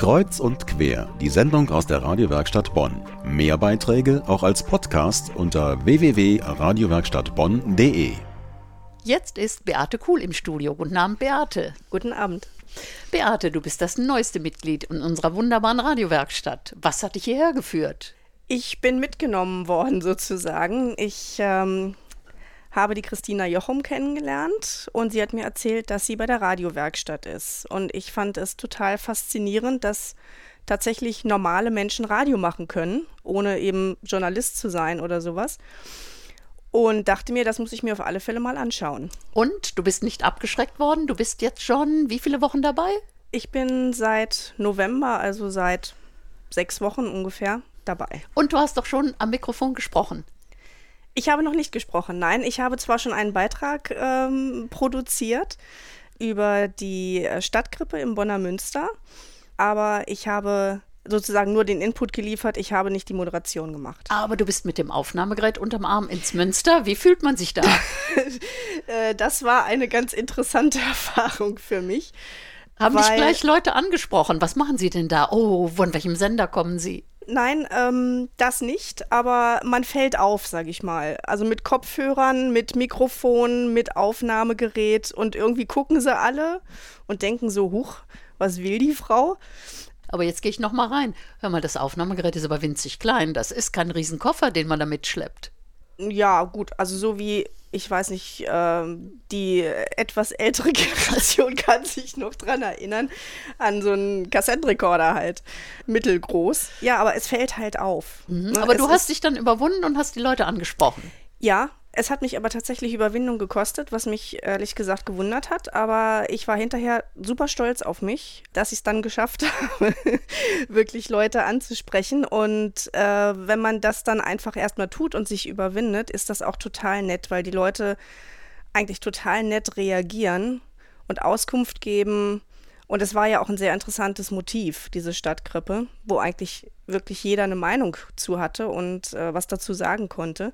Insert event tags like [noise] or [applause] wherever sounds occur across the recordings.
Kreuz und quer, die Sendung aus der Radiowerkstatt Bonn. Mehr Beiträge auch als Podcast unter www.radiowerkstattbonn.de. Jetzt ist Beate Kuhl im Studio. Guten Abend, Beate. Guten Abend. Beate, du bist das neueste Mitglied in unserer wunderbaren Radiowerkstatt. Was hat dich hierher geführt? Ich bin mitgenommen worden sozusagen. Ich ähm, habe die Christina Jochum kennengelernt und sie hat mir erzählt, dass sie bei der Radiowerkstatt ist. Und ich fand es total faszinierend, dass tatsächlich normale Menschen Radio machen können, ohne eben Journalist zu sein oder sowas. Und dachte mir, das muss ich mir auf alle Fälle mal anschauen. Und du bist nicht abgeschreckt worden? Du bist jetzt schon wie viele Wochen dabei? Ich bin seit November, also seit sechs Wochen ungefähr, dabei. Und du hast doch schon am Mikrofon gesprochen. Ich habe noch nicht gesprochen. Nein, ich habe zwar schon einen Beitrag ähm, produziert über die äh, Stadtkrippe im Bonner Münster, aber ich habe sozusagen nur den Input geliefert, ich habe nicht die Moderation gemacht. Aber du bist mit dem Aufnahmegerät unterm Arm ins Münster. Wie fühlt man sich da? [laughs] Äh, das war eine ganz interessante [laughs] Erfahrung für mich. Haben dich gleich Leute angesprochen? Was machen Sie denn da? Oh, von welchem Sender kommen Sie? Nein, ähm, das nicht, aber man fällt auf, sag ich mal. Also mit Kopfhörern, mit Mikrofon, mit Aufnahmegerät und irgendwie gucken sie alle und denken so, huch, was will die Frau? Aber jetzt gehe ich noch mal rein. Hör mal, das Aufnahmegerät ist aber winzig klein. Das ist kein Riesenkoffer, den man da mitschleppt. Ja, gut, also so wie ich weiß nicht, äh, die etwas ältere [laughs] Generation kann sich noch dran erinnern, an so einen Kassettenrekorder halt, mittelgroß. Ja, aber es fällt halt auf. Mhm, ne? Aber es du hast dich dann überwunden und hast die Leute angesprochen. Ja, es hat mich aber tatsächlich Überwindung gekostet, was mich ehrlich gesagt gewundert hat. Aber ich war hinterher super stolz auf mich, dass ich es dann geschafft [laughs] habe, wirklich Leute anzusprechen. Und äh, wenn man das dann einfach erstmal tut und sich überwindet, ist das auch total nett, weil die Leute eigentlich total nett reagieren und Auskunft geben. Und es war ja auch ein sehr interessantes Motiv, diese Stadtkrippe, wo eigentlich wirklich jeder eine Meinung zu hatte und äh, was dazu sagen konnte.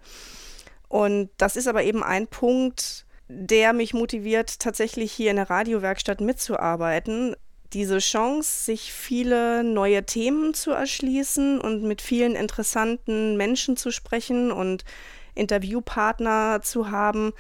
Und das ist aber eben ein Punkt, der mich motiviert, tatsächlich hier in der Radiowerkstatt mitzuarbeiten. Diese Chance, sich viele neue Themen zu erschließen und mit vielen interessanten Menschen zu sprechen und Interviewpartner zu haben,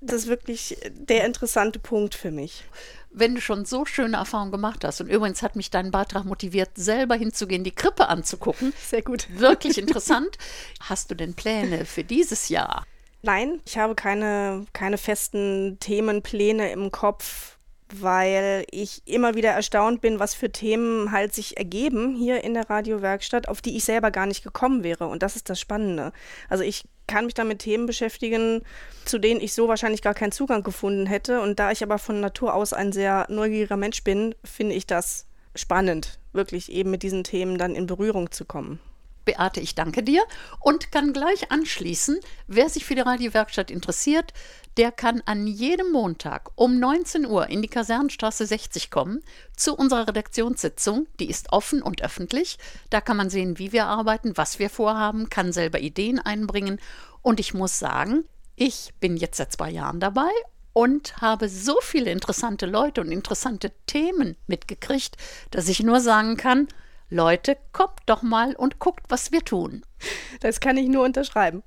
das ist wirklich der interessante Punkt für mich wenn du schon so schöne Erfahrungen gemacht hast. Und übrigens hat mich dein Beitrag motiviert, selber hinzugehen, die Krippe anzugucken. Sehr gut. Wirklich interessant. Hast du denn Pläne für dieses Jahr? Nein, ich habe keine, keine festen Themenpläne im Kopf weil ich immer wieder erstaunt bin, was für Themen halt sich ergeben hier in der Radiowerkstatt, auf die ich selber gar nicht gekommen wäre. Und das ist das Spannende. Also ich kann mich dann mit Themen beschäftigen, zu denen ich so wahrscheinlich gar keinen Zugang gefunden hätte. Und da ich aber von Natur aus ein sehr neugieriger Mensch bin, finde ich das spannend, wirklich eben mit diesen Themen dann in Berührung zu kommen. Beate, ich danke dir und kann gleich anschließen, wer sich für die Radiowerkstatt interessiert, der kann an jedem Montag um 19 Uhr in die Kasernenstraße 60 kommen zu unserer Redaktionssitzung. Die ist offen und öffentlich. Da kann man sehen, wie wir arbeiten, was wir vorhaben, kann selber Ideen einbringen. Und ich muss sagen, ich bin jetzt seit zwei Jahren dabei und habe so viele interessante Leute und interessante Themen mitgekriegt, dass ich nur sagen kann, Leute, kommt doch mal und guckt, was wir tun. Das kann ich nur unterschreiben.